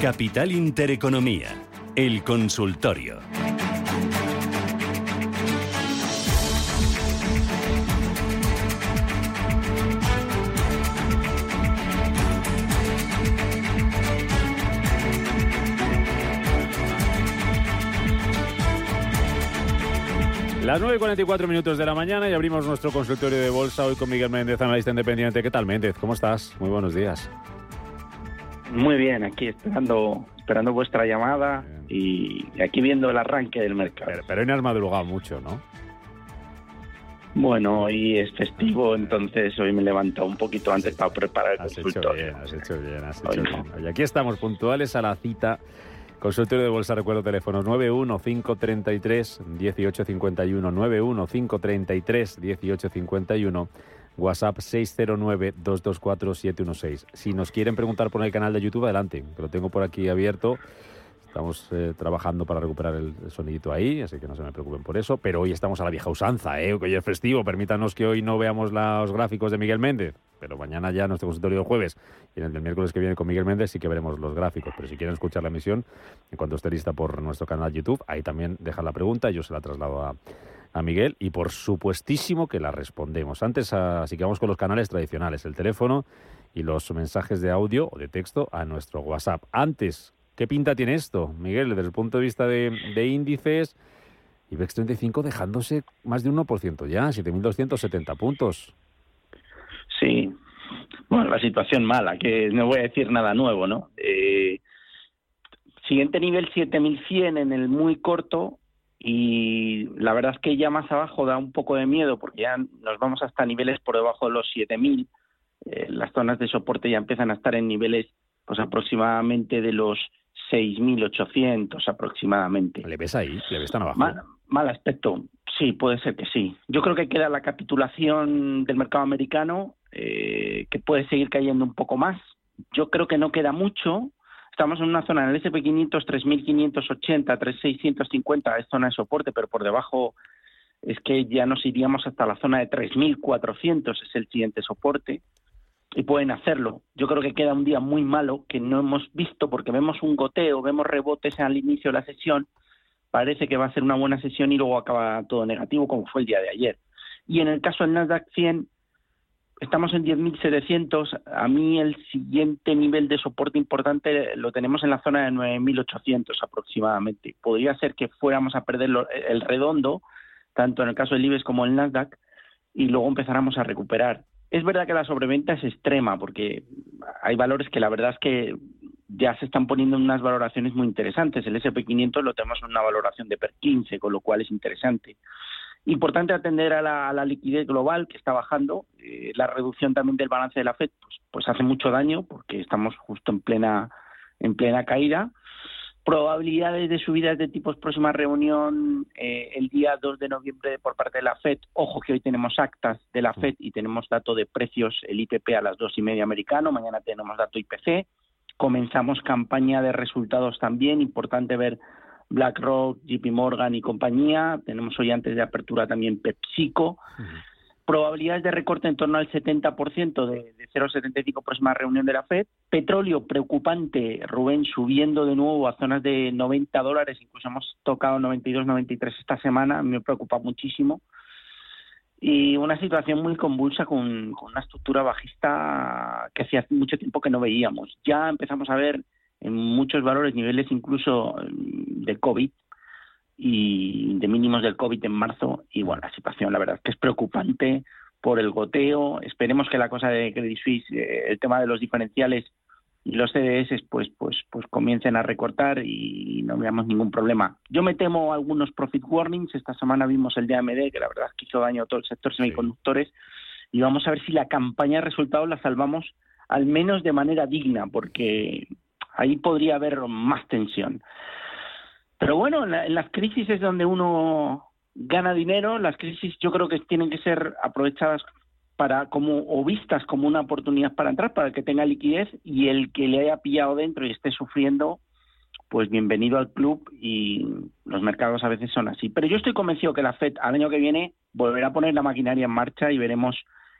Capital Intereconomía, el consultorio. Las 9.44 minutos de la mañana y abrimos nuestro consultorio de bolsa hoy con Miguel Méndez, analista independiente. ¿Qué tal, Méndez? ¿Cómo estás? Muy buenos días. Muy bien, aquí esperando esperando vuestra llamada y aquí viendo el arranque del mercado. Pero, hoy no has madrugado mucho, ¿no? Bueno, hoy es festivo, entonces hoy me he levantado un poquito antes para preparar el has consultorio. Hecho bien, has hecho bien, has hecho bien. Y aquí estamos puntuales a la cita. Consultorio de Bolsa, recuerdo teléfonos 915331851, 915331851 WhatsApp 609-224-716. Si nos quieren preguntar por el canal de YouTube, adelante, lo tengo por aquí abierto. Estamos eh, trabajando para recuperar el, sonidito ahí, así que no se me preocupen por eso. Pero hoy estamos a la vieja usanza, ¿eh? hoy es festivo. Permítanos que hoy no veamos los gráficos de Miguel Méndez, pero mañana ya nuestro consultorio de jueves y en el miércoles que viene con Miguel Méndez sí que veremos los gráficos. Pero si quieren escuchar la emisión, en cuanto esté lista por nuestro canal YouTube, ahí también dejan la pregunta yo se la traslado a, a Miguel y por supuestísimo que la respondemos. Antes, así que vamos con los canales tradicionales, el teléfono y los mensajes de audio o de texto a nuestro WhatsApp. Antes, ¿qué pinta tiene esto, Miguel, desde el punto de vista de, índices? IBEX 35 dejándose más de 1% ya, 7.270 puntos. Sí, bueno, la situación mala, que no voy a decir nada nuevo, ¿no? Eh, siguiente nivel 7100 en el muy corto, y la verdad es que ya más abajo da un poco de miedo porque ya nos vamos hasta niveles por debajo de los 7000 eh, las zonas de soporte ya empiezan a estar en niveles pues aproximadamente de los 6.800 aproximadamente. ¿Le ves ahí? ¿Le ves tan abajo? Mal, aspecto. Sí, puede ser que sí. Yo creo que queda la capitulación del mercado americano, eh, que puede seguir cayendo un poco más. Yo creo que no queda mucho. Estamos en una zona en el SP500, 3.580, 3.650 es zona de soporte, pero por debajo es que ya nos iríamos hasta la zona de 3.400, es el siguiente soporte, y pueden hacerlo. Yo creo que queda un día muy malo que no hemos visto porque vemos un goteo, vemos rebotes al inicio de la sesión, parece que va a ser una buena sesión y luego acaba todo negativo como fue el día de ayer. Y en el caso del Nasdaq 100, estamos en 10.700. A mí el siguiente nivel de soporte importante lo tenemos en la zona de 9.800 aproximadamente. Podría ser que fuéramos a perder el redondo, tanto en el caso del IBEX como el Nasdaq, y luego empezáramos a recuperar. Es verdad que la sobreventa es extrema, porque hay valores que la verdad es que ya se están poniendo en unas valoraciones muy interesantes. El SP500 lo tenemos en una valoración de per 15, con lo cual es interesante. Importante atender a la, liquidez global que está bajando. Eh, la reducción también del balance de la FED pues, pues, hace mucho daño porque estamos justo en plena, en plena caída. Probabilidades de subidas de tipos próxima reunión eh, el día 2 de noviembre por parte de la FED. Ojo que hoy tenemos actas de la FED y tenemos dato de precios, el IPP a las dos y media americano. Mañana tenemos dato IPC. Comenzamos campaña de resultados también. Importante ver BlackRock, JP Morgan y compañía. Tenemos hoy antes de apertura también PepsiCo. Probabilidades de recorte en torno al 70% de, de 0,75 próxima reunión de la Fed. Petróleo preocupante, Rubén, subiendo de nuevo a zonas de 90 dólares, incluso hemos tocado 92, 93 esta semana, me preocupa muchísimo. Y una situación muy convulsa con, con una estructura bajista que hacía mucho tiempo que no veíamos. Ya empezamos a ver en muchos valores, niveles incluso mm, de COVID y de mínimos del COVID en marzo. Y bueno, la situación la verdad es que es preocupante por el goteo. Esperemos que la cosa de Credit Suisse, eh, el tema de los diferenciales, y los CDS pues pues pues comiencen a recortar y no veamos ningún problema. Yo me temo algunos profit warnings. Esta semana vimos el de AMD, que la verdad es que hizo daño a todo el sector semiconductores. Y vamos a ver si la campaña de resultados la salvamos al menos de manera digna, porque ahí podría haber más tensión. Pero bueno, en, las crisis es donde uno gana dinero. Las crisis yo creo que tienen que ser aprovechadas para como o vistas como una oportunidad para entrar, para que tenga liquidez y el que le haya pillado dentro y esté sufriendo, pues bienvenido al club y los mercados a veces son así. Pero yo estoy convencido que la Fed al año que viene volverá a poner la maquinaria en marcha y veremos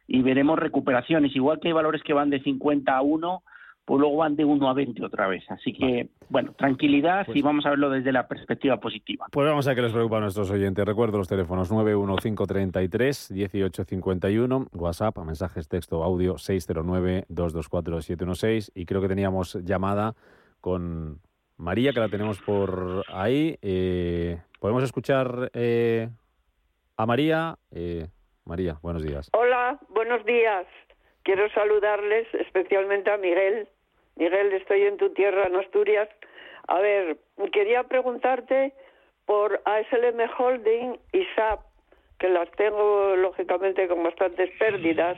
y veremos recuperaciones, igual que hay valores que van de 50 a 1, pues luego van de 1 a 20 otra vez. Así que, bueno, tranquilidad y pues vamos a verlo desde la perspectiva positiva. Pues vamos a que les preocupa a nuestros oyentes. Recuerdo los teléfonos 91533-1851, WhatsApp, mensajes texto, audio 609-224-716 y creo que teníamos llamada con María, que la tenemos por ahí. Eh, ¿Podemos escuchar eh, a María? Eh, María, buenos días. Hola, buenos días. Quiero saludarles especialmente a Miguel, Miguel, estoy en tu tierra, en Asturias. A ver, quería preguntarte por ASLM Holding y SAP, que las tengo lógicamente con bastantes pérdidas.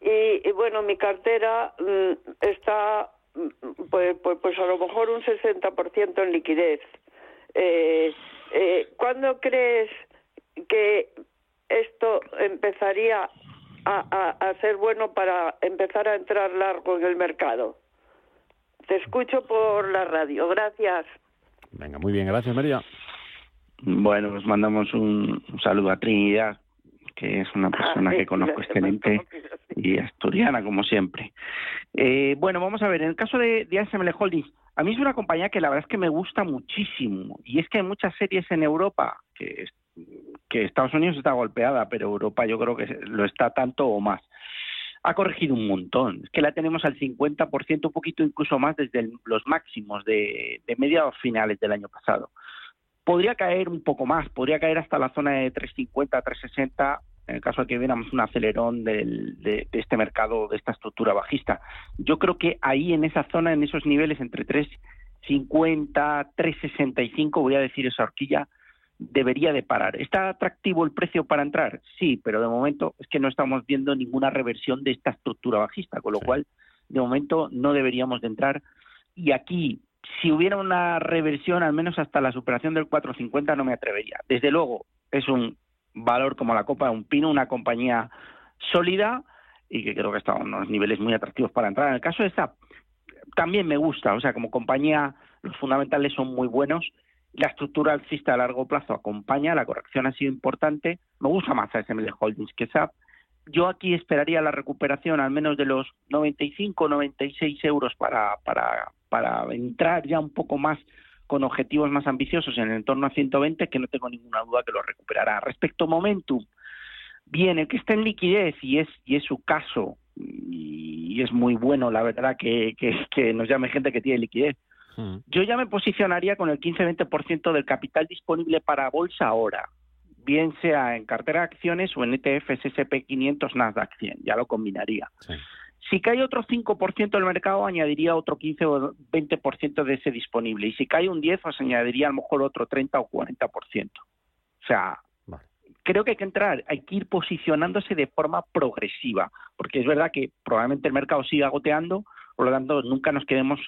Y, bueno, mi cartera mm, está mm, pues, pues, pues, a lo mejor un 60% en liquidez. Eh, eh, ¿Cuándo crees que esto empezaría a ser bueno para empezar a entrar largo en el mercado? Te escucho por la radio. Gracias. Venga, muy bien. Gracias, María. Bueno, nos mandamos un, saludo a Trinidad, que es una persona que conozco excelente y asturiana, como siempre. Eh, bueno, vamos a ver, en el caso de, de ASML Holdings, a mí es una compañía que la verdad es que me gusta muchísimo. Y es que hay muchas series en Europa, que, que Estados Unidos está golpeada, pero Europa yo creo que lo está tanto o más ha corregido un montón. Es que la tenemos al 50%, un poquito incluso más desde los máximos de, mediados finales del año pasado. Podría caer un poco más, podría caer hasta la zona de 350, 360, en el caso de que viéramos un acelerón de, este mercado, de esta estructura bajista. Yo creo que ahí en esa zona, en esos niveles entre 350, 365, voy a decir esa horquilla, debería de parar. ¿Está atractivo el precio para entrar? Sí, pero de momento es que no estamos viendo ninguna reversión de esta estructura bajista, con lo cual de momento no deberíamos de entrar. Y aquí, si hubiera una reversión, al menos hasta la superación del 450, no me atrevería. Desde luego, es un valor como la copa de un pino, una compañía sólida y que creo que está a unos niveles muy atractivos para entrar. En el caso de SAP, también me gusta, o sea, como compañía los fundamentales son muy buenos la estructura alcista a largo plazo acompaña, la corrección ha sido importante. Me gusta más ASML Holdings que SAP. Yo aquí esperaría la recuperación al menos de los 95, 96 euros para, para, para entrar ya un poco más con objetivos más ambiciosos en el entorno a 120, que no tengo ninguna duda que lo recuperará. Respecto a Momentum, bien, el que está en liquidez y es, y es su caso, y es muy bueno, la verdad, que, que, que nos llame gente que tiene liquidez yo ya me posicionaría con el 15-20% del capital disponible para bolsa ahora, bien sea en cartera de acciones o en ETFs SP500 Nasdaq 100, ya lo combinaría. Si cae otro 5% del mercado, añadiría otro 15 o 20% de ese disponible. Y si cae un 10, pues añadiría a lo mejor otro 30 o 40%. O sea, creo que hay que entrar, hay que ir posicionándose de forma progresiva, porque es verdad que probablemente el mercado siga goteando, por lo tanto, nunca nos quedemos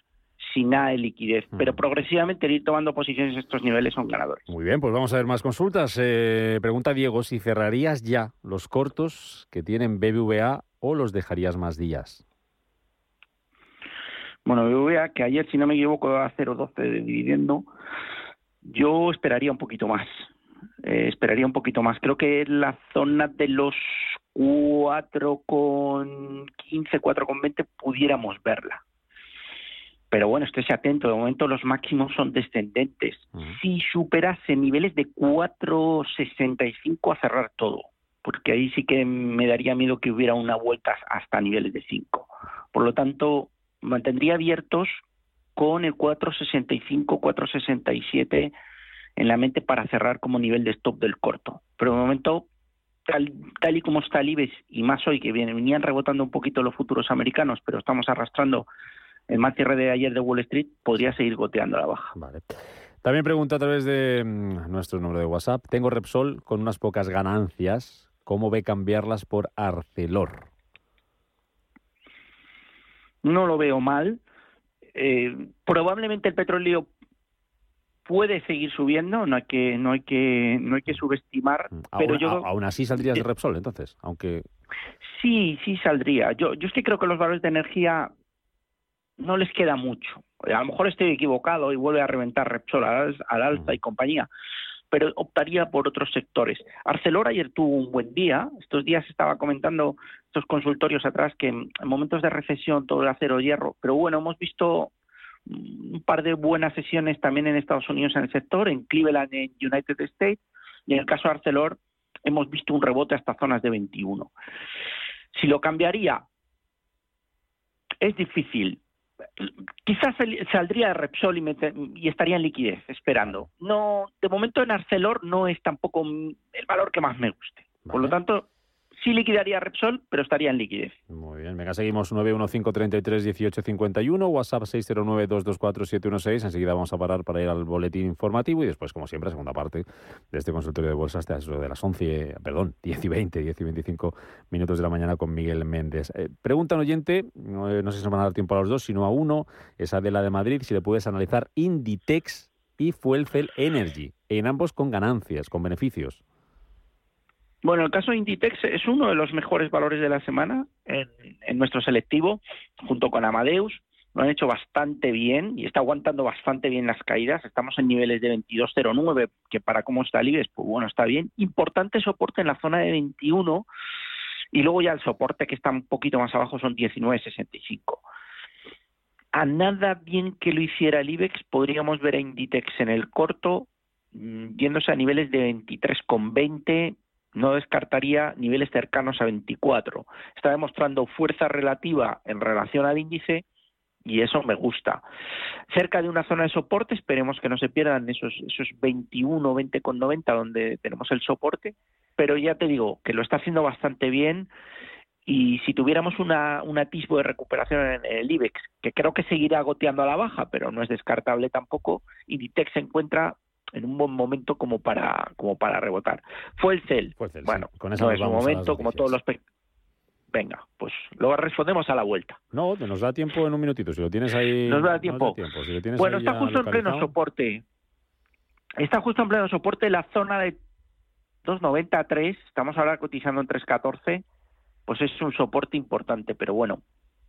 sin nada de liquidez. Pero progresivamente ir tomando posiciones a estos niveles son ganadores. Muy bien, pues vamos a ver más consultas. Eh, pregunta Diego, si cerrarías ya los cortos que tienen BBVA o los dejarías más días. Bueno, BBVA, que ayer, si no me equivoco, a 0,12 de dividendo, yo esperaría un poquito más. Eh, esperaría un poquito más. Creo que la zona de los 4,15, 4,20 pudiéramos verla pero bueno, estése atento, de momento los máximos son descendentes. Si superase niveles de 4,65 a cerrar todo, porque ahí sí que me daría miedo que hubiera una vuelta hasta niveles de 5. Por lo tanto, mantendría abiertos con el 4,65, 4,67 en la mente para cerrar como nivel de stop del corto. Pero de momento, tal, tal y como está el IBEX, y más hoy que venían rebotando un poquito los futuros americanos, pero estamos arrastrando el más cierre de ayer de Wall Street podría seguir goteando a la baja. Vale. También pregunta a través de mm, nuestro número de WhatsApp. Tengo Repsol con unas pocas ganancias. ¿Cómo ve cambiarlas por Arcelor? No lo veo mal. Eh, probablemente el petróleo puede seguir subiendo, no hay que no hay que no hay que subestimar, Mm, pero aún, yo a- aún así saldrías de Repsol, entonces, aunque Sí, sí saldría. Yo, yo es que creo que los valores de energía no les queda mucho. A lo mejor estoy equivocado y vuelve a reventar Repsol al, al alza y compañía, pero optaría por otros sectores. Arcelor ayer tuvo un buen día. Estos días estaba comentando estos consultorios atrás que en en momentos de recesión todo el acero hierro, pero bueno, hemos visto un par de buenas sesiones también en Estados Unidos en el sector, en Cleveland, en United States, y en el caso de Arcelor hemos visto un rebote hasta zonas de 21. Si lo cambiaría, es difícil. Quizás sal- saldría de Repsol y, mete- y estaría en liquidez, esperando. No, de momento en Arcelor no es tampoco el valor que más me guste. Por lo tanto, sí liquidaría Repsol, pero estaría en liquidez. Muy bien, venga, seguimos 915331851, WhatsApp 609224716. Enseguida vamos a parar para ir al boletín informativo y después, como siempre, segunda parte de este consultorio de bolsa hasta eso de las 11, perdón, 10 y 20, 10 y 25 minutos de la mañana con Miguel Méndez. Eh, pregunta un oyente, no, eh, no sé si nos van a dar tiempo a los dos, sino a uno, es Adela de Madrid, si le puedes analizar Inditex y Fuelcel Energy, en ambos con ganancias, con beneficios. Bueno, el caso de Inditex es uno de los mejores valores de la semana en, en nuestro selectivo, junto con Amadeus. Lo han hecho bastante bien y está aguantando bastante bien las caídas. Estamos en niveles de 22.09, que para cómo está el IBEX, pues bueno, está bien. Importante soporte en la zona de 21 y luego ya el soporte que está un poquito más abajo son 19.65. A nada bien que lo hiciera el IBEX, podríamos ver a Inditex en el corto mm, yéndose a niveles de 23,20 no descartaría niveles cercanos a 24. Está demostrando fuerza relativa en relación al índice y eso me gusta. Cerca de una zona de soporte, esperemos que no se pierdan esos, esos 21, 20,90 donde tenemos el soporte, pero ya te digo que lo está haciendo bastante bien y si tuviéramos una, un atisbo de recuperación en el IBEX, que creo que seguirá goteando a la baja, pero no es descartable tampoco, Inditex se encuentra en un buen momento como para como para rebotar. Fue el CEL. Bueno, Con esa no es un momento como todos los pe- Venga, pues lo respondemos a la vuelta. No, nos da tiempo en un minutito. Si lo tienes ahí. Nos da tiempo. Si lo tienes Bueno, ahí está justo en pleno soporte. Está justo en pleno soporte la zona de 2.90 a 3, estamos ahora cotizando en 3.14, pues es un soporte importante, pero bueno,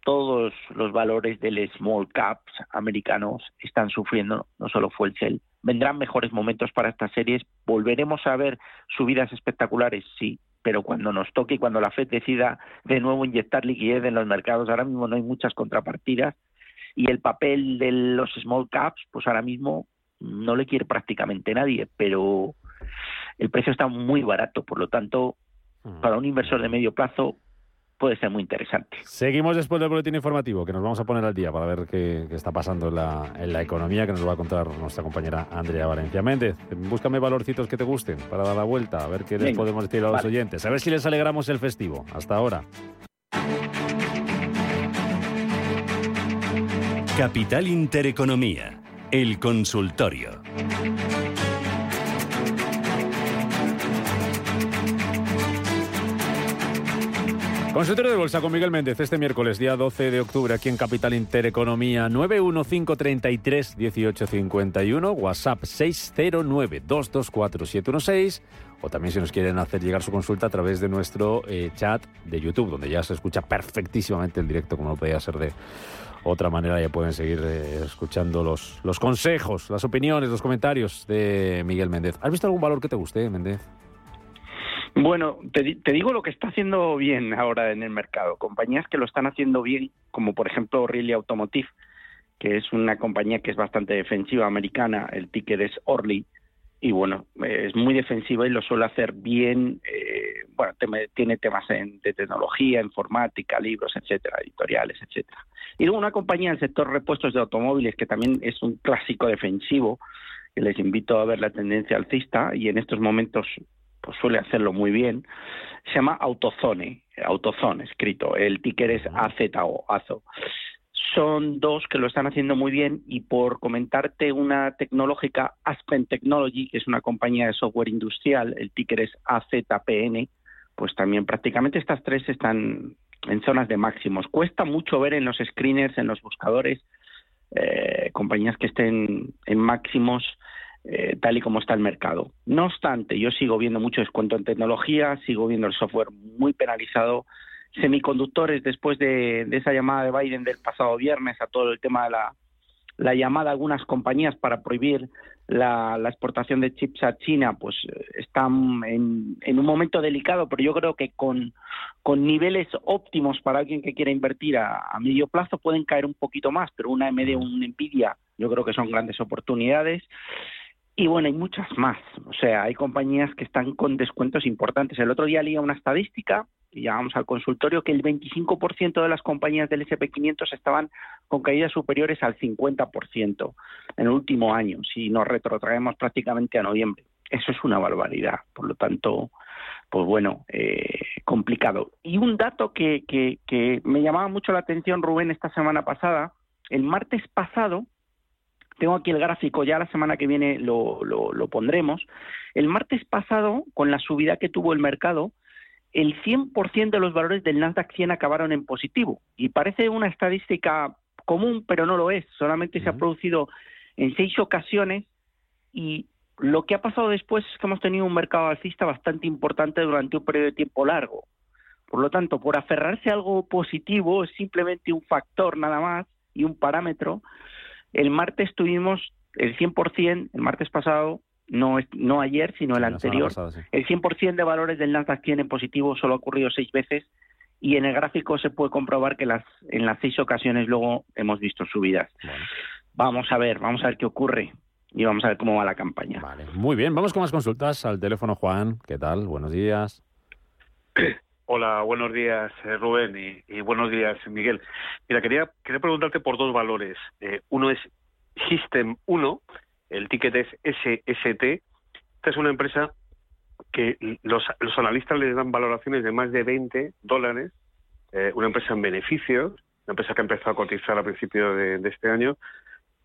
todos los valores del small caps americanos están sufriendo, no solo fue el CEL. Vendrán mejores momentos para estas series, volveremos a ver subidas espectaculares, sí, pero cuando nos toque y cuando la Fed decida de nuevo inyectar liquidez en los mercados, ahora mismo no hay muchas contrapartidas y el papel de los small caps, pues ahora mismo no le quiere prácticamente nadie, pero el precio está muy barato, por lo tanto, Mm. para un inversor de medio plazo puede ser muy interesante. Seguimos después del boletín informativo, que nos vamos a poner al día para ver qué, qué está pasando en la, en la economía, que nos va a contar nuestra compañera Andrea Valencia Méndez. Búscame valorcitos que te gusten para dar la vuelta, a ver qué les Venga, podemos decir a los vale. oyentes, a ver si les alegramos el festivo. Hasta ahora. Capital Intereconomía, el consultorio. Consultorio de Bolsa con Miguel Méndez este miércoles, día 12 de octubre, aquí en Capital Intereconomía, 915331851, WhatsApp 609224716, o también si nos quieren hacer llegar su consulta a través de nuestro eh, chat de YouTube, donde ya se escucha perfectísimamente el directo, como no podía ser de otra manera, ya pueden seguir eh, escuchando los, los consejos, las opiniones, los comentarios de Miguel Méndez. ¿Has visto algún valor que te guste, Méndez? Bueno, te, te digo lo que está haciendo bien ahora en el mercado. Compañías que lo están haciendo bien, como por ejemplo O'Reilly Automotive, que es una compañía que es bastante defensiva americana, el ticket es Orly, y bueno, eh, es muy defensiva y lo suele hacer bien. eh, bueno, tiene temas en- de tecnología, informática, libros, etcétera, editoriales, etcétera. Y luego una compañía del sector repuestos de automóviles, que también es un clásico defensivo, que les invito a ver la tendencia alcista y en estos momentos pues suele hacerlo muy bien. Se llama Autozone, Autozone escrito. El ticker es AZO, AZO. son dos que lo están haciendo muy bien y por comentarte una tecnológica, Aspen Technology, que es una compañía de software industrial, el ticker es AZPN, pues también prácticamente estas tres están en zonas de máximos. Cuesta mucho ver en los screeners, en los buscadores, eh, compañías que estén en máximos eh, tal y como está el mercado. No obstante, yo sigo viendo mucho descuento en tecnología, sigo viendo el software muy penalizado semiconductores después de, esa llamada de Biden del pasado viernes a todo el tema de la, llamada a algunas compañías para prohibir la, exportación de chips a China, pues están en, un momento delicado, pero yo creo que con, niveles óptimos para alguien que quiera invertir a, medio plazo pueden caer un poquito más, pero una AMD un Nvidia yo creo que son grandes oportunidades. Y bueno, hay muchas más. O sea, hay compañías que están con descuentos importantes. El otro día leía una estadística y llamamos al consultorio, que el 25% de las compañías del SP500 estaban con caídas superiores al 50% en el último año, si nos retrotraemos prácticamente a noviembre. Eso es una barbaridad, por lo tanto, pues bueno, eh, complicado. Y un dato que, que, que me llamaba mucho la atención, Rubén, esta semana pasada, el martes pasado, tengo aquí el gráfico, ya la semana que viene lo, lo, lo, pondremos. El martes pasado, con la subida que tuvo el mercado, el 100% de los valores del Nasdaq 100 acabaron en positivo. Y parece una estadística común, pero no lo es. Solamente se ha producido en seis ocasiones y lo que ha pasado después es que hemos tenido un mercado alcista bastante importante durante un periodo de tiempo largo. Por lo tanto, por aferrarse a algo positivo es simplemente un factor nada más y un parámetro. El martes tuvimos el 100%, el martes pasado, no, no ayer, sino el anterior. El 100% de valores del Nasdaq tiene positivo solo ha ocurrido seis veces y en el gráfico se puede comprobar que las, en las seis ocasiones luego hemos visto subidas. Vamos a ver, vamos a ver qué ocurre y vamos a ver cómo va la campaña. Vale, muy bien, vamos con más consultas al teléfono Juan. ¿Qué tal? Buenos días. Hola, buenos días eh, Rubén y, buenos días Miguel. Mira, quería, quería preguntarte por dos valores. Eh, uno es System 1 el ticket es SST. Esta es una empresa que los, los analistas les dan valoraciones de más de 20 dólares, eh, una empresa en beneficios, una empresa que ha empezado a cotizar a principios de, este año,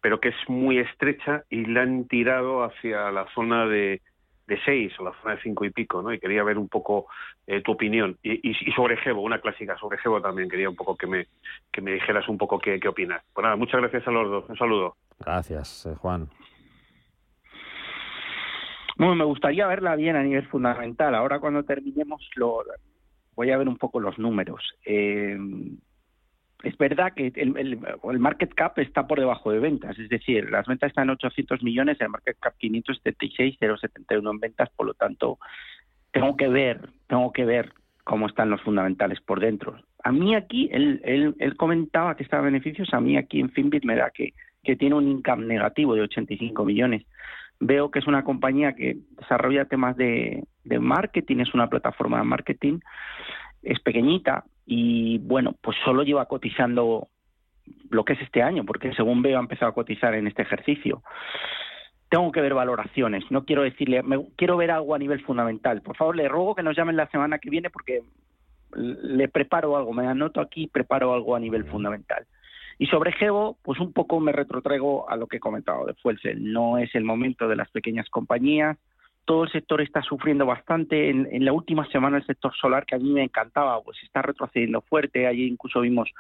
pero que es muy estrecha y la han tirado hacia la zona de, de 6 o la zona de 5 y pico, ¿no? Y quería ver un poco eh, tu opinión. Y, y, sobre Gebo, una clásica sobre Gebo también, quería un poco que me, que me dijeras un poco qué, qué opinas. Pues nada, muchas gracias a los dos. Un saludo. Gracias, eh, Juan. Bueno, me gustaría verla bien a nivel fundamental. Ahora cuando terminemos lo voy a ver un poco los números. Eh, es verdad que el, market cap está por debajo de ventas, es decir, las ventas están en 800 millones, el market cap 576, 071 en ventas, por lo tanto, tengo que ver, tengo que ver cómo están los fundamentales por dentro. A mí aquí, él, él, él comentaba que estaba beneficios, a mí aquí en Finbit me da que, tiene un income negativo de 85 millones veo que es una compañía que desarrolla temas de, marketing, es una plataforma de marketing, es pequeñita y bueno, pues solo lleva cotizando lo que es este año, porque según veo ha empezado a cotizar en este ejercicio. Tengo que ver valoraciones, no quiero decirle, me, quiero ver algo a nivel fundamental. Por favor, le ruego que nos llamen la semana que viene porque le preparo algo, me anoto aquí, preparo algo a nivel fundamental. Y sobre Geo, pues un poco me retrotraigo a lo que he comentado de Fuelcel. No es el momento de las pequeñas compañías. Todo el sector está sufriendo bastante. En, la última semana el sector solar, que a mí me encantaba, pues está retrocediendo fuerte. Allí incluso vimos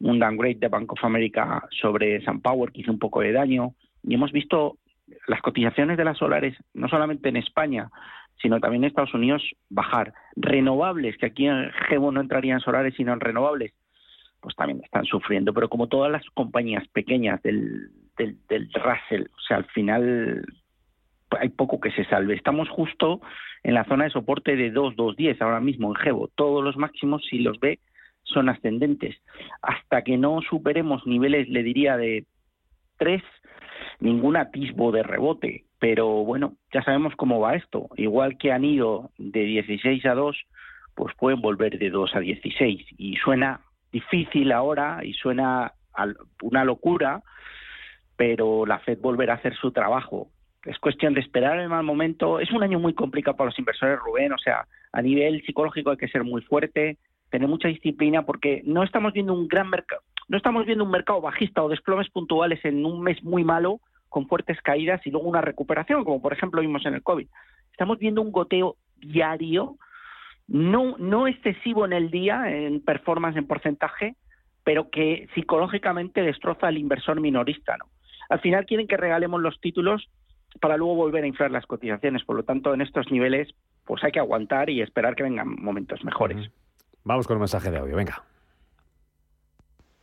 un downgrade de Bank of America sobre SunPower que hizo un poco de daño. Y hemos visto las cotizaciones de las solares, no solamente en España, sino también en Estados Unidos, bajar. Renovables, que aquí en Geo no entrarían solares, sino en renovables, pues también están sufriendo. Pero como todas las compañías pequeñas del, del Russell, o sea, al final hay poco que se salve. Estamos justo en la zona de soporte de 2, 2, 10 ahora mismo en Gebo. Todos los máximos, si los ve, son ascendentes. Hasta que no superemos niveles, le diría, de 3, ningún atisbo de rebote. Pero bueno, ya sabemos cómo va esto. Igual que han ido de 16 a 2, pues pueden volver de 2 a 16. Y suena difícil ahora y suena una locura, pero la Fed volverá a hacer su trabajo. Es cuestión de esperar el mal momento. Es un año muy complicado para los inversores, Rubén. O sea, a nivel psicológico hay que ser muy fuerte, tener mucha disciplina, porque no estamos viendo un gran mercado. no estamos viendo un mercado bajista o desplomes puntuales en un mes muy malo con fuertes caídas y luego una recuperación, como por ejemplo vimos en el COVID. Estamos viendo un goteo diario, no, no excesivo en el día, en performance en porcentaje, pero que psicológicamente destroza al inversor minorista. ¿no? Al final quieren que regalemos los títulos para luego volver a inflar las cotizaciones. Por lo tanto, en estos niveles, pues hay que aguantar y esperar que vengan momentos mejores. Vamos con el mensaje de audio, venga.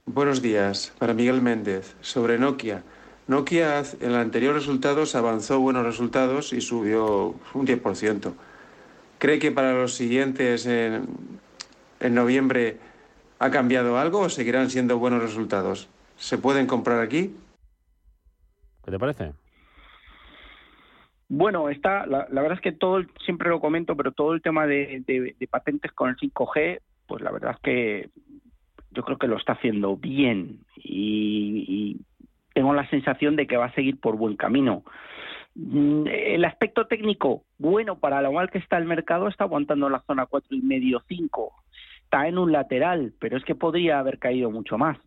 Buenos días, para Miguel Méndez, sobre Nokia. Nokia en el anterior resultados avanzó buenos resultados y subió un 10%. ¿Cree que para los siguientes en, en noviembre ha cambiado algo o seguirán siendo buenos resultados? ¿Se pueden comprar aquí? ¿Qué te parece? Bueno, está, la, verdad es que todo, siempre lo comento, pero todo el tema de, patentes con el 5G, pues la verdad es que yo creo que lo está haciendo bien y, tengo la sensación de que va a seguir por buen camino. Mm, el aspecto técnico, bueno, para lo mal que está el mercado, está aguantando la zona cuatro y medio, cinco. Está en un lateral, pero es que podría haber caído mucho más.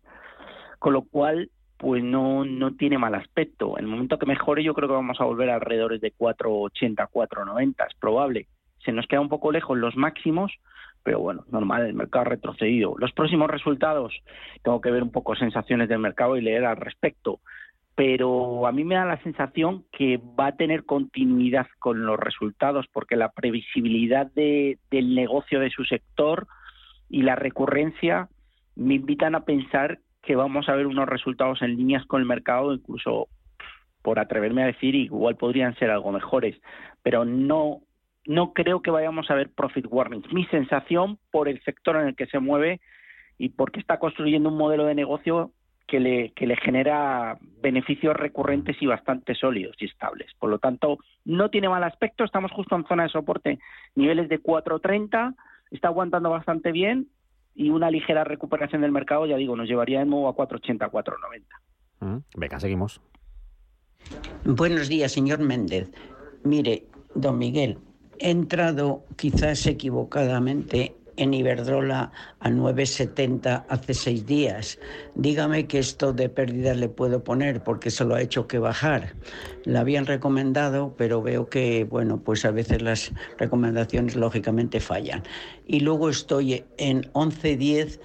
Con lo cual, pues no, no tiene mal aspecto. En el momento que mejore, yo creo que vamos a volver alrededor de 4,80, 4,90, es probable. Se nos queda un poco lejos los máximos, pero bueno, normal, el mercado ha retrocedido. Los próximos resultados, tengo que ver un poco sensaciones del mercado y leer al respecto, pero a mí me da la sensación que va a tener continuidad con los resultados, porque la previsibilidad de, del negocio de su sector y la recurrencia me invitan a pensar que vamos a ver unos resultados en líneas con el mercado, incluso por atreverme a decir, igual podrían ser algo mejores, pero no no creo que vayamos a ver profit warnings. Mi sensación por el sector en el que se mueve y porque está construyendo un modelo de negocio que le, que le genera beneficios recurrentes y bastante sólidos y estables. Por lo tanto, no tiene mal aspecto, estamos justo en zona de soporte, niveles de 4.30, está aguantando bastante bien y una ligera recuperación del mercado, ya digo, nos llevaría de nuevo a 4,80, 4,90. Mm, venga, seguimos. Buenos días, señor Méndez. Mire, don Miguel, he entrado quizás equivocadamente en Iberdrola a 9,70 hace seis días. Dígame que esto de pérdida le puedo poner porque solo ha hecho que bajar. La habían recomendado, pero veo que, bueno, pues a veces las recomendaciones lógicamente fallan. Y luego estoy en 11,10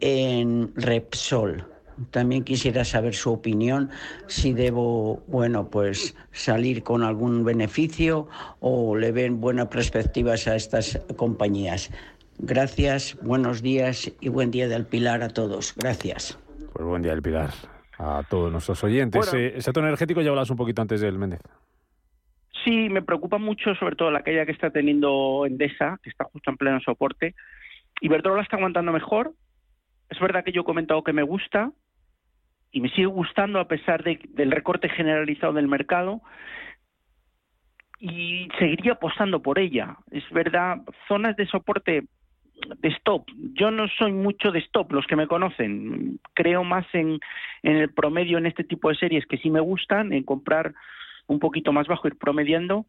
en Repsol. También quisiera saber su opinión, si debo, bueno, pues salir con algún beneficio o le ven buenas perspectivas a estas compañías. Gracias, buenos días y buen día del Pilar a todos. Gracias. Pues buen día del Pilar a todos nuestros oyentes. Eh, ese tono energético ya hablas un poquito antes del Méndez. Sí, me preocupa mucho, sobre todo la caída que está teniendo Endesa, que está justo en pleno soporte. Iberdrola está aguantando mejor. Es verdad que yo he comentado que me gusta y me sigue gustando a pesar del recorte generalizado del mercado y seguiría apostando por ella. Es verdad, zonas de soporte de stop. Yo no soy mucho de stop, los que me conocen. Creo más en, el promedio en este tipo de series que sí me gustan, en comprar un poquito más bajo, ir promediando,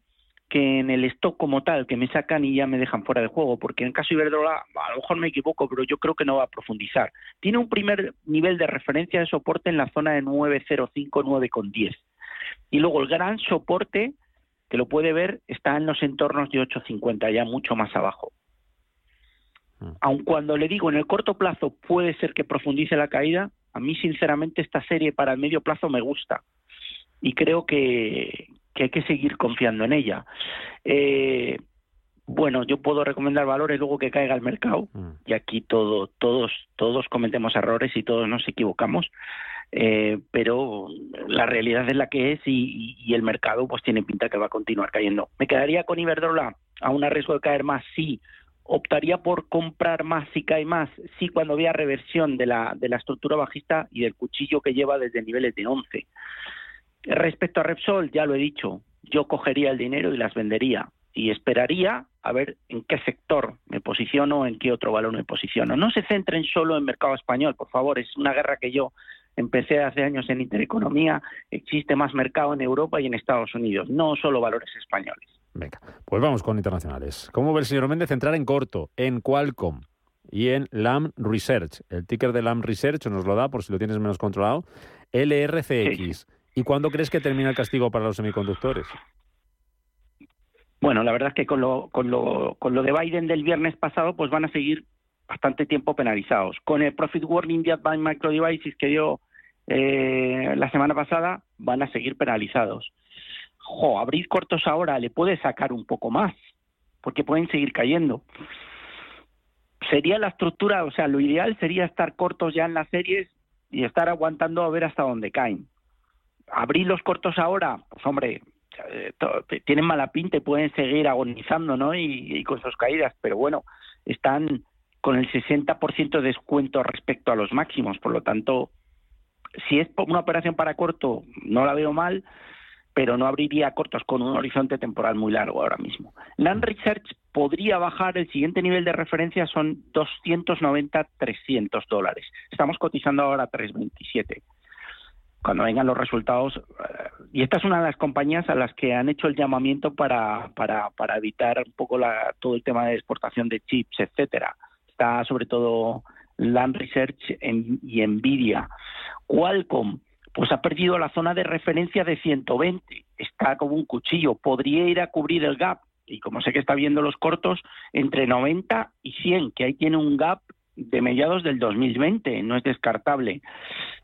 que en el stock como tal, que me sacan y ya me dejan fuera de juego, porque en caso Iberdrola, a lo mejor me equivoco, pero yo creo que no va a profundizar. Tiene un primer nivel de referencia de soporte en la zona de 9.05, 9.10. Y luego el gran soporte, que lo puede ver, está en los entornos de 8.50, ya mucho más abajo. Mm. aun cuando le digo en el corto plazo puede ser que profundice la caída, a mí sinceramente esta serie para el medio plazo me gusta y creo que, hay que seguir confiando en ella. Eh, bueno, yo puedo recomendar valores luego que caiga el mercado mm. y aquí todo, todos, todos cometemos errores y todos nos equivocamos. Eh, pero la realidad es la que es y, y, el mercado pues tiene pinta que va a continuar cayendo. ¿Me quedaría con Iberdrola a un riesgo de caer más? Sí, optaría por comprar más si cae más, sí cuando vea reversión de la, de la estructura bajista y del cuchillo que lleva desde niveles de 11. Respecto a Repsol, ya lo he dicho, yo cogería el dinero y las vendería y esperaría a ver en qué sector me posiciono, en qué otro valor me posiciono. No se centren solo en mercado español, por favor, es una guerra que yo empecé hace años en Intereconomía, existe más mercado en Europa y en Estados Unidos, no solo valores españoles. Venga, pues vamos con internacionales. ¿Cómo ve el señor Méndez entrar en corto, en Qualcomm? y en LAM Research. El ticker de LAM Research nos lo da por si lo tienes menos controlado. LRCX. ¿Y cuándo crees que termina el castigo para los semiconductores? Bueno, la verdad es que con lo, con lo, con lo de Biden del viernes pasado, pues van a seguir bastante tiempo penalizados. Con el Profit Warning de Advanced Micro Devices que dio eh, la semana pasada, van a seguir penalizados. Jo, abrir cortos ahora le puede sacar un poco más, porque pueden seguir cayendo. Sería la estructura, o sea, lo ideal sería estar cortos ya en las series y estar aguantando a ver hasta dónde caen. Abrir los cortos ahora, pues hombre, eh, tienen mala pinta y pueden seguir agonizando, ¿no? Y, con sus caídas, pero bueno, están con el 60% de descuento respecto a los máximos, por lo tanto, si es una operación para corto, no la veo mal, pero no abriría cortos con un horizonte temporal muy largo ahora mismo. Land Research podría bajar, el siguiente nivel de referencia son 290-300 dólares. Estamos cotizando ahora 327 cuando vengan los resultados. Eh, y esta es una de las compañías a las que han hecho el llamamiento para, para, para evitar un poco la, todo el tema de exportación de chips, etcétera. Está sobre todo Land Research y Nvidia. Qualcomm, pues ha perdido la zona de referencia de 120. Está como un cuchillo. Podría ir a cubrir el gap. Y como sé que está viendo los cortos, entre 90 y 100, que ahí tiene un gap de mediados del 2020, no es descartable.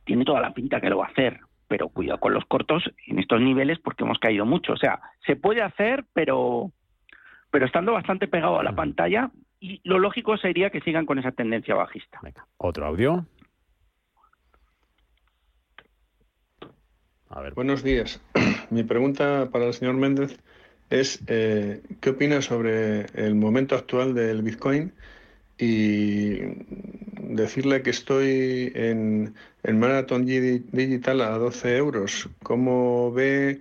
Tiene toda la pinta que lo va a hacer, pero cuidado con los cortos en estos niveles porque hemos caído mucho. O sea, se puede hacer, pero, pero estando bastante pegado a la pantalla y lo lógico sería que sigan con esa tendencia bajista. Otro audio. A ver. Buenos días. Mi pregunta para el señor Méndez es eh, ¿qué opina sobre el momento actual del Bitcoin? y decirle que estoy en, en Marathon Digital a 12 euros. ¿Cómo ve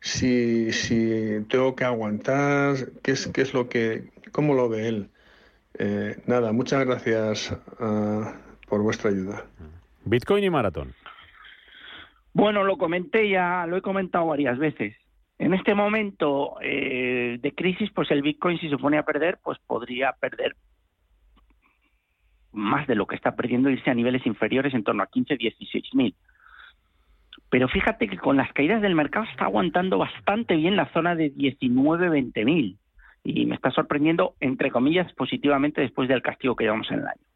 si, si tengo que aguantar? ¿Qué es, qué es lo que, cómo lo ve él? Eh, nada, muchas gracias uh, por vuestra ayuda. Bitcoin y Marathon. Bueno, lo comenté ya, lo he comentado varias veces. En este momento eh, de crisis, pues el Bitcoin si se pone a perder, pues podría perder más de lo que está perdiendo irse a niveles inferiores en torno a 15, 16 mil. Pero fíjate que con las caídas del mercado está aguantando bastante bien la zona de 19, 20 mil. Y me está sorprendiendo, entre comillas, positivamente después del castigo que llevamos en el año.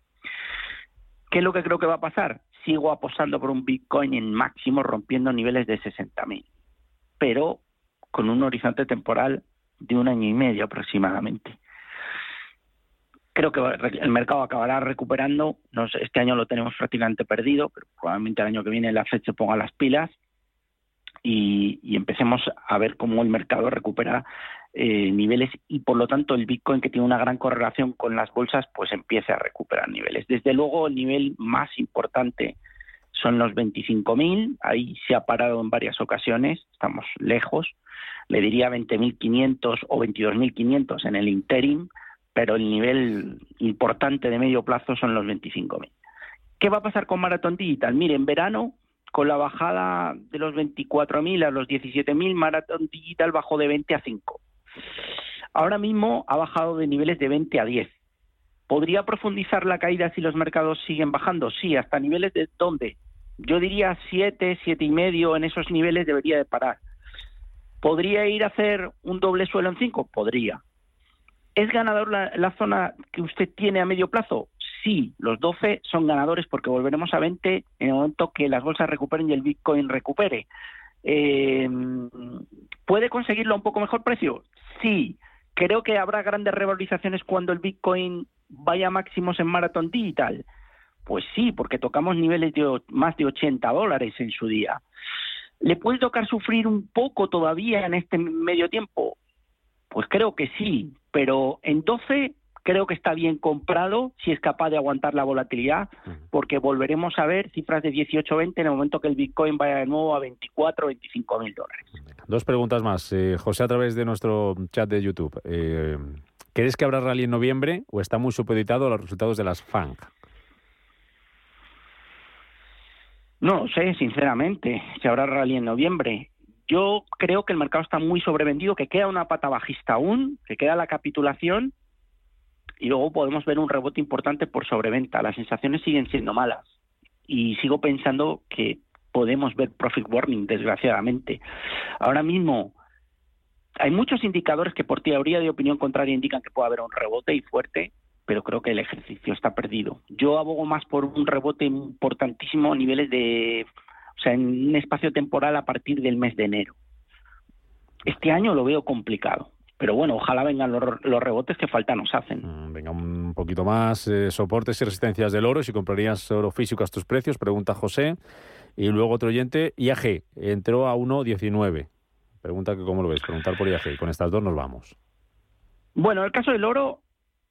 ¿Qué es lo que creo que va a pasar? Sigo apostando por un Bitcoin en máximo rompiendo niveles de 60 mil, pero con un horizonte temporal de un año y medio aproximadamente. Creo que el mercado acabará recuperando. este año lo tenemos prácticamente perdido, pero probablemente el año que viene la FED se ponga las pilas y, empecemos a ver cómo el mercado recupera eh, niveles y por lo tanto el Bitcoin que tiene una gran correlación con las bolsas pues empiece a recuperar niveles. Desde luego el nivel más importante son los 25.000, ahí se ha parado en varias ocasiones, estamos lejos, le diría 20.500 o 22.500 en el interim, pero el nivel importante de medio plazo son los 25.000. ¿Qué va a pasar con Marathon Digital? Mire, en verano, con la bajada de los 24.000 a los 17.000, Marathon Digital bajó de 20 a 5. Ahora mismo ha bajado de niveles de 20 a 10. ¿Podría profundizar la caída si los mercados siguen bajando? Sí, hasta niveles de dónde? Yo diría 7, 7 y medio en esos niveles debería de parar. ¿Podría ir a hacer un doble suelo en 5? Podría. ¿Es ganador la, zona que usted tiene a medio plazo? Sí, los 12 son ganadores porque volveremos a 20 en el momento que las bolsas recuperen y el Bitcoin recupere. Eh, ¿Puede conseguirlo a un poco mejor precio? Sí. Creo que habrá grandes revalorizaciones cuando el Bitcoin vaya a máximos en Marathon Digital. Pues sí, porque tocamos niveles de más de 80 dólares en su día. ¿Le puede tocar sufrir un poco todavía en este medio tiempo? Pues creo que sí, pero en 12 creo que está bien comprado si es capaz de aguantar la volatilidad, porque volveremos a ver cifras de 18 20 en el momento que el Bitcoin vaya de nuevo a 24 25 mil dólares. Dos preguntas más. Eh, José, a través de nuestro chat de YouTube. Eh, ¿Crees que habrá rally en noviembre o está muy supeditado a los resultados de las FANG? No sé, sinceramente, si habrá rally en noviembre. Yo creo que el mercado está muy sobrevendido, que queda una pata bajista aún, que queda la capitulación y luego podemos ver un rebote importante por sobreventa. Las sensaciones siguen siendo malas y sigo pensando que podemos ver profit warning, desgraciadamente. Ahora mismo hay muchos indicadores que por teoría de opinión contraria indican que puede haber un rebote y fuerte, pero creo que el ejercicio está perdido. Yo abogo más por un rebote importantísimo a niveles de, o sea, en un espacio temporal a partir del mes de enero. Este año lo veo complicado. Pero bueno, ojalá vengan los, rebotes que falta nos hacen. Mm, venga un poquito más, eh, soportes y resistencias del oro. Si comprarías oro físico a estos precios, pregunta José. Y luego otro oyente, IAG, entró a 1.19. Pregunta que cómo lo ves, preguntar por IAG. Con estas dos nos vamos. Bueno, en el caso del oro,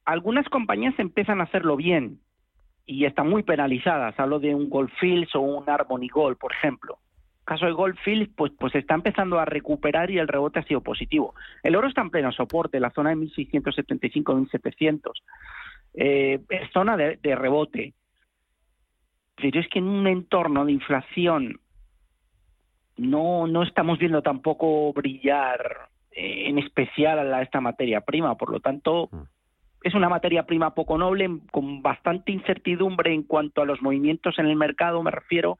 algunas compañías empiezan a hacerlo bien y están muy penalizadas. Hablo de un Goldfields o un Harmony Gold, por ejemplo caso de Goldfield, pues, pues está empezando a recuperar y el rebote ha sido positivo. El oro está en pleno soporte, la zona de 1675-1700. Eh, es zona de, rebote. Pero es que en un entorno de inflación no, no estamos viendo tampoco brillar eh, en especial a esta materia prima. Por lo tanto, mm. es una materia prima poco noble, con bastante incertidumbre en cuanto a los movimientos en el mercado, me refiero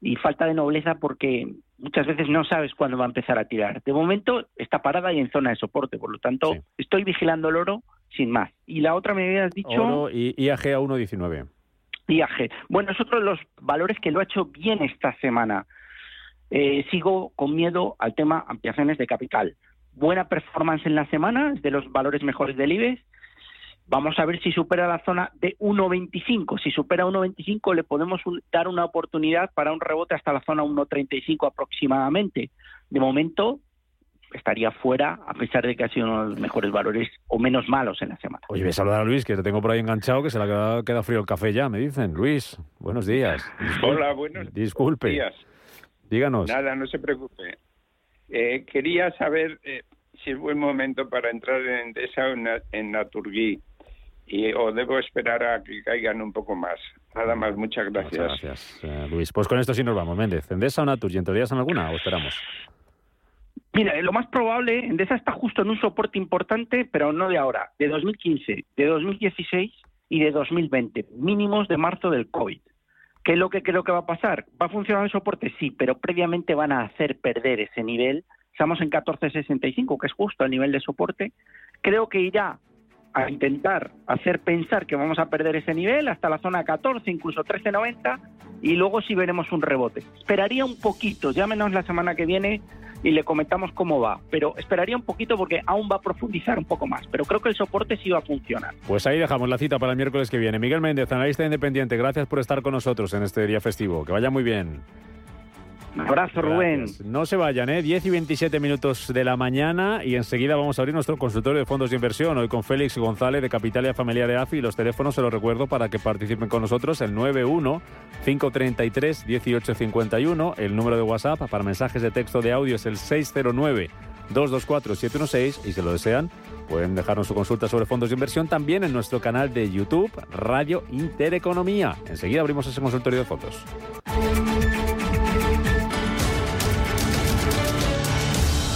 y falta de nobleza porque muchas veces no sabes cuándo va a empezar a tirar. De momento está parada y en zona de soporte, por lo tanto estoy vigilando el oro sin más. Y la otra me habías dicho... Oro y IAG a 1.19. IAG. Bueno, es otro de los valores que lo ha hecho bien esta semana. Eh, sigo con miedo al tema ampliaciones de capital. Buena performance en la semana, es de los valores mejores del IBEX Vamos a ver si supera la zona de 1.25. Si supera 1.25 le podemos dar una oportunidad para un rebote hasta la zona 1.35 aproximadamente. De momento estaría fuera a pesar de que ha sido uno de los mejores valores o menos malos en la semana. Oye, voy a saludar a Luis, que te tengo por ahí enganchado, que se le ha quedado frío el café ya, me dicen. Luis, buenos días. Hola, buenos Disculpe. días. Díganos. Nada, no se preocupe. Eh, quería saber eh, si es buen momento para entrar en Endesa en, en y o debo esperar a que caigan un poco más. Nada más, muchas gracias. Muchas gracias, eh, Luis. Pues con esto sí nos vamos, Méndez. ¿Endesa o Natur? ¿Y en alguna o esperamos? Mira, lo más probable, Endesa está justo en un soporte importante, pero no de ahora, de 2015, de 2016 y de 2020, mínimos de marzo del COVID. ¿Qué es lo que creo que va a pasar? ¿Va a funcionar el soporte? Sí, pero previamente van a hacer perder ese nivel. Estamos en 14.65, que es justo el nivel de soporte. Creo que irá a intentar hacer pensar que vamos a perder ese nivel hasta la zona 14, incluso 13.90 y luego sí veremos un rebote. Esperaría un poquito, llámenos la semana que viene y le comentamos cómo va, pero esperaría un poquito porque aún va a profundizar un poco más, pero creo que el soporte sí va a funcionar. Pues ahí dejamos la cita para el miércoles que viene. Miguel Méndez, analista independiente, gracias por estar con nosotros en este día festivo. Que vaya muy bien. Abrazo, Rubén. No se vayan, ¿eh? 10 y 27 minutos de la mañana y enseguida vamos a abrir nuestro consultorio de fondos de inversión. Hoy con Félix González de Capitalia Familiar de AFI. Los teléfonos se los recuerdo para que participen con nosotros: el 91-533-1851. El número de WhatsApp para mensajes de texto de audio es el 609. 224-716 y si lo desean pueden dejarnos su consulta sobre fondos de inversión también en nuestro canal de YouTube Radio Intereconomía. Enseguida abrimos ese consultorio de fondos.